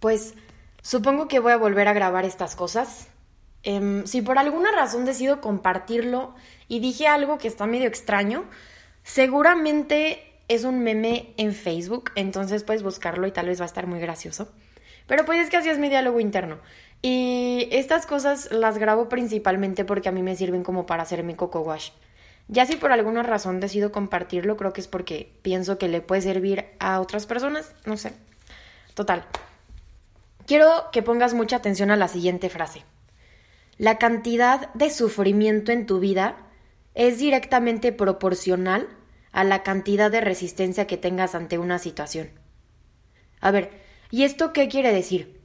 pues supongo que voy a volver a grabar estas cosas. Em, si por alguna razón decido compartirlo y dije algo que está medio extraño, seguramente es un meme en Facebook, entonces puedes buscarlo y tal vez va a estar muy gracioso. Pero pues es que así es mi diálogo interno. Y estas cosas las grabo principalmente porque a mí me sirven como para hacer mi coco wash. Ya si por alguna razón decido compartirlo, creo que es porque pienso que le puede servir a otras personas, no sé. Total. Quiero que pongas mucha atención a la siguiente frase. La cantidad de sufrimiento en tu vida es directamente proporcional a la cantidad de resistencia que tengas ante una situación. A ver, ¿y esto qué quiere decir?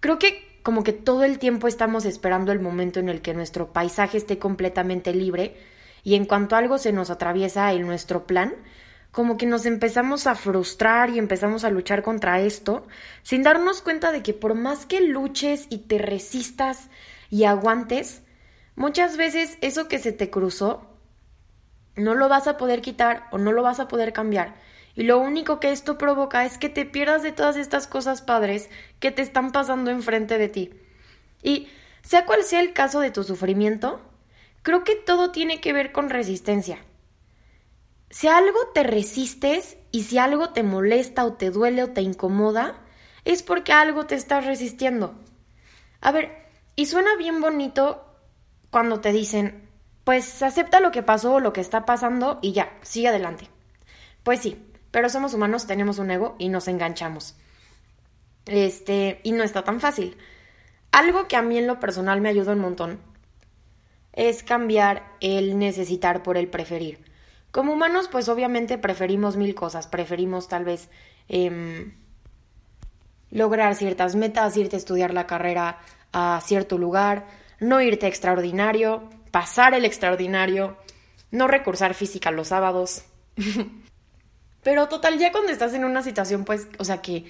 Creo que como que todo el tiempo estamos esperando el momento en el que nuestro paisaje esté completamente libre y en cuanto algo se nos atraviesa en nuestro plan, como que nos empezamos a frustrar y empezamos a luchar contra esto, sin darnos cuenta de que por más que luches y te resistas y aguantes, muchas veces eso que se te cruzó no lo vas a poder quitar o no lo vas a poder cambiar. Y lo único que esto provoca es que te pierdas de todas estas cosas padres que te están pasando enfrente de ti. Y sea cual sea el caso de tu sufrimiento, creo que todo tiene que ver con resistencia. Si algo te resistes y si algo te molesta o te duele o te incomoda, es porque algo te estás resistiendo. A ver, y suena bien bonito cuando te dicen, pues acepta lo que pasó o lo que está pasando y ya, sigue adelante. Pues sí, pero somos humanos, tenemos un ego y nos enganchamos. Este, y no está tan fácil. Algo que a mí en lo personal me ayuda un montón es cambiar el necesitar por el preferir. Como humanos, pues obviamente preferimos mil cosas. Preferimos tal vez em, lograr ciertas metas, irte a estudiar la carrera a cierto lugar, no irte extraordinario, pasar el extraordinario, no recursar física los sábados. Pero total, ya cuando estás en una situación, pues, o sea, que,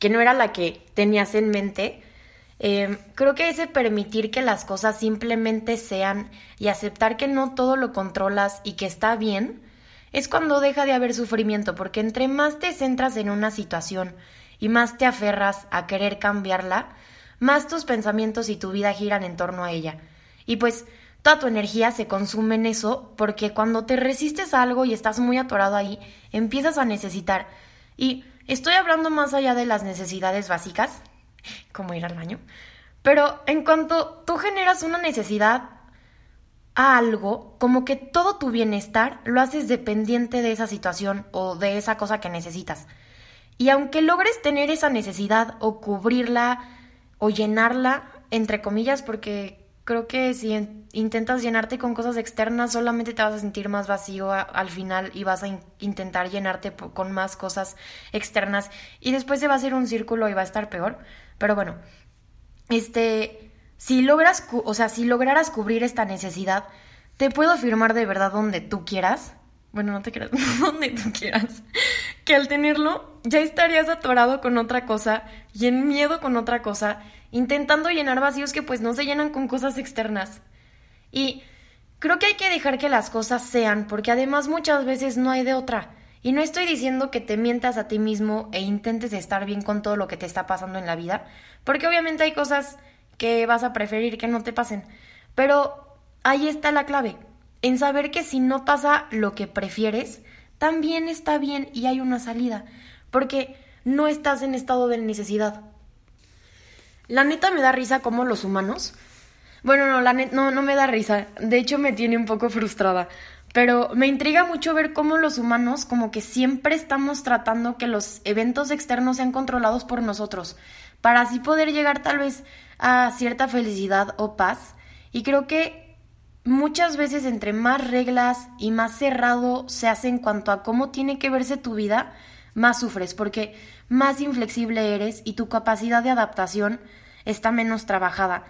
que no era la que tenías en mente, em, creo que ese permitir que las cosas simplemente sean y aceptar que no todo lo controlas y que está bien, es cuando deja de haber sufrimiento, porque entre más te centras en una situación y más te aferras a querer cambiarla, más tus pensamientos y tu vida giran en torno a ella. Y pues toda tu energía se consume en eso porque cuando te resistes a algo y estás muy atorado ahí, empiezas a necesitar. Y estoy hablando más allá de las necesidades básicas, como ir al baño, pero en cuanto tú generas una necesidad a algo, como que todo tu bienestar lo haces dependiente de esa situación o de esa cosa que necesitas. Y aunque logres tener esa necesidad o cubrirla o llenarla, entre comillas, porque creo que si intentas llenarte con cosas externas, solamente te vas a sentir más vacío al final y vas a intentar llenarte con más cosas externas y después se va a hacer un círculo y va a estar peor. Pero bueno, este, si logras, o sea, si lograras cubrir esta necesidad, te puedo afirmar de verdad donde tú quieras. Bueno, no te quieras, donde tú quieras. Que al tenerlo ya estarías atorado con otra cosa y en miedo con otra cosa intentando llenar vacíos que pues no se llenan con cosas externas. Y creo que hay que dejar que las cosas sean, porque además muchas veces no hay de otra. Y no estoy diciendo que te mientas a ti mismo e intentes estar bien con todo lo que te está pasando en la vida, porque obviamente hay cosas que vas a preferir que no te pasen. Pero ahí está la clave, en saber que si no pasa lo que prefieres, también está bien y hay una salida, porque no estás en estado de necesidad. La neta me da risa como los humanos. Bueno, no, la neta no, no me da risa. De hecho, me tiene un poco frustrada. Pero me intriga mucho ver cómo los humanos como que siempre estamos tratando que los eventos externos sean controlados por nosotros, para así poder llegar tal vez a cierta felicidad o paz. Y creo que muchas veces entre más reglas y más cerrado se hace en cuanto a cómo tiene que verse tu vida, más sufres, porque más inflexible eres y tu capacidad de adaptación está menos trabajada.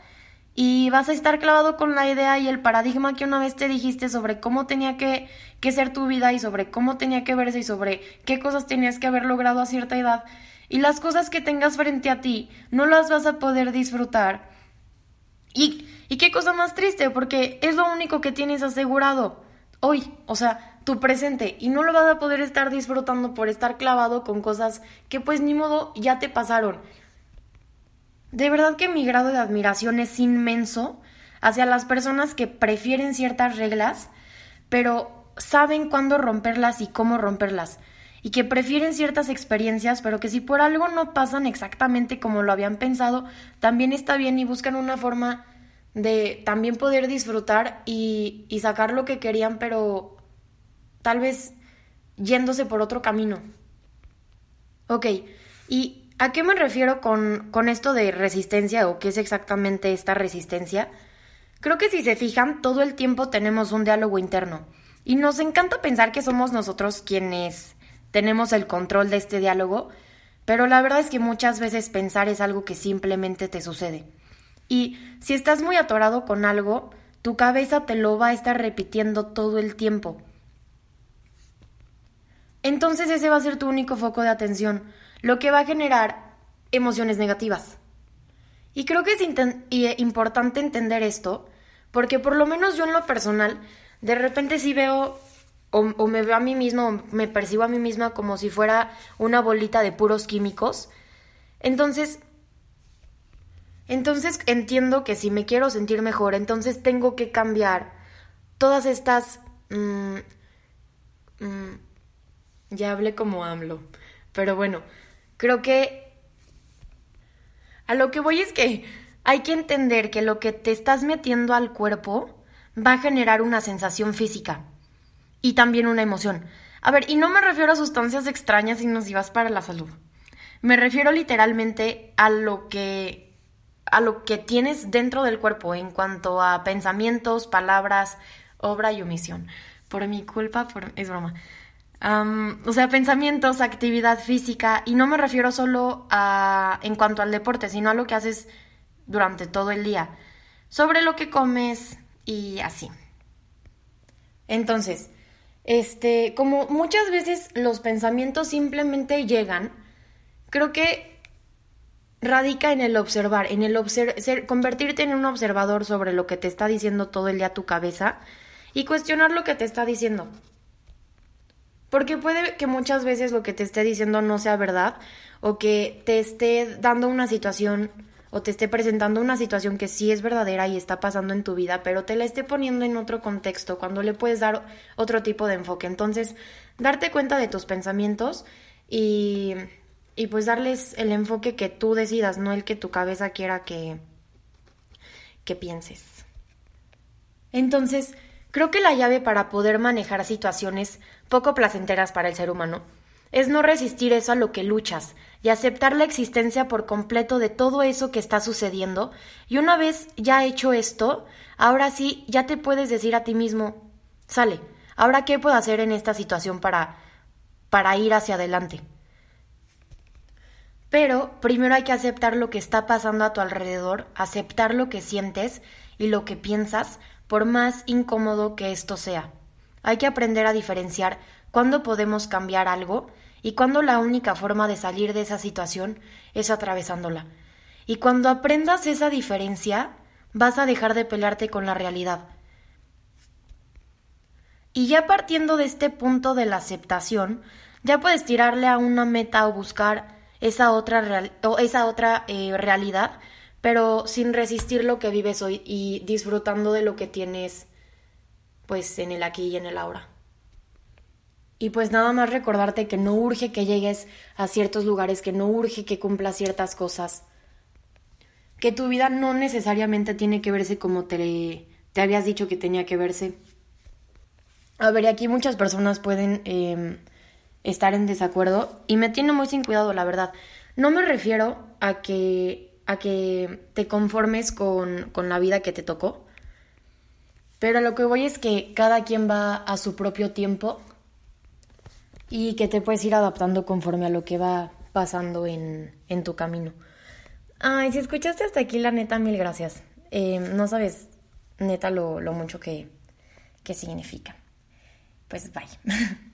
Y vas a estar clavado con la idea y el paradigma que una vez te dijiste sobre cómo tenía que, que ser tu vida y sobre cómo tenía que verse y sobre qué cosas tenías que haber logrado a cierta edad. Y las cosas que tengas frente a ti no las vas a poder disfrutar. Y, y qué cosa más triste, porque es lo único que tienes asegurado hoy. O sea, tu presente y no lo vas a poder estar disfrutando por estar clavado con cosas que pues ni modo ya te pasaron. De verdad que mi grado de admiración es inmenso hacia las personas que prefieren ciertas reglas, pero saben cuándo romperlas y cómo romperlas, y que prefieren ciertas experiencias, pero que si por algo no pasan exactamente como lo habían pensado, también está bien y buscan una forma de también poder disfrutar y, y sacar lo que querían, pero tal vez yéndose por otro camino. Ok, ¿y a qué me refiero con, con esto de resistencia o qué es exactamente esta resistencia? Creo que si se fijan, todo el tiempo tenemos un diálogo interno y nos encanta pensar que somos nosotros quienes tenemos el control de este diálogo, pero la verdad es que muchas veces pensar es algo que simplemente te sucede. Y si estás muy atorado con algo, tu cabeza te lo va a estar repitiendo todo el tiempo. Entonces ese va a ser tu único foco de atención, lo que va a generar emociones negativas. Y creo que es eh, importante entender esto, porque por lo menos yo en lo personal, de repente sí veo o, me veo a mí misma o me percibo a mí misma como si fuera una bolita de puros químicos. Entonces, entonces entiendo que si me quiero sentir mejor, entonces tengo que cambiar todas estas... Mm, mm, ya hablé como AMLO. Pero bueno, creo que... A lo que voy es que hay que entender que lo que te estás metiendo al cuerpo va a generar una sensación física y también una emoción. A ver, y no me refiero a sustancias extrañas y nocivas para la salud. Me refiero literalmente a lo que a lo que tienes dentro del cuerpo en cuanto a pensamientos, palabras, obra y omisión. Por mi culpa, por... es broma. O sea, pensamientos, actividad física, y no me refiero solo a en cuanto al deporte, sino a lo que haces durante todo el día, sobre lo que comes y así. Entonces, este, como muchas veces los pensamientos simplemente llegan, creo que radica en el observar, en el convertirte en un observador sobre lo que te está diciendo todo el día tu cabeza y cuestionar lo que te está diciendo. Porque puede que muchas veces lo que te esté diciendo no sea verdad o que te esté dando una situación o te esté presentando una situación que sí es verdadera y está pasando en tu vida, pero te la esté poniendo en otro contexto, cuando le puedes dar otro tipo de enfoque. Entonces, darte cuenta de tus pensamientos y, y pues darles el enfoque que tú decidas, no el que tu cabeza quiera que, que pienses. Entonces, creo que la llave para poder manejar situaciones poco placenteras para el ser humano es no resistir eso a lo que luchas y aceptar la existencia por completo de todo eso que está sucediendo. Y una vez ya hecho esto, ahora sí ya te puedes decir a ti mismo, sale, ahora qué puedo hacer en esta situación para para ir hacia adelante. Pero primero hay que aceptar lo que está pasando a tu alrededor, aceptar lo que sientes y lo que piensas, por más incómodo que esto sea. Hay que aprender a diferenciar cuándo podemos cambiar algo y cuándo la única forma de salir de esa situación es atravesándola. Y cuando aprendas esa diferencia, vas a dejar de pelearte con la realidad. Y ya partiendo de este punto de la aceptación, ya puedes tirarle a una meta o buscar esa otra, o esa otra eh, realidad, pero sin resistir lo que vives hoy y disfrutando de lo que tienes pues en el aquí y en el ahora. Y pues nada más recordarte que no urge que llegues a ciertos lugares, que no urge que cumplas ciertas cosas. Que tu vida no necesariamente tiene que verse como te, te habías dicho que tenía que verse. A ver, aquí muchas personas pueden em, estar en desacuerdo y me tiene muy sin cuidado, la verdad. No me refiero a que, a que te conformes con, con la vida que te tocó, pero lo que voy es que cada quien va a su propio tiempo y que te puedes ir adaptando conforme a lo que va pasando en, en tu camino. Ay, si escuchaste hasta aquí, la neta, mil gracias. Eh, no sabes, neta, lo, lo mucho que, que significa. Pues bye.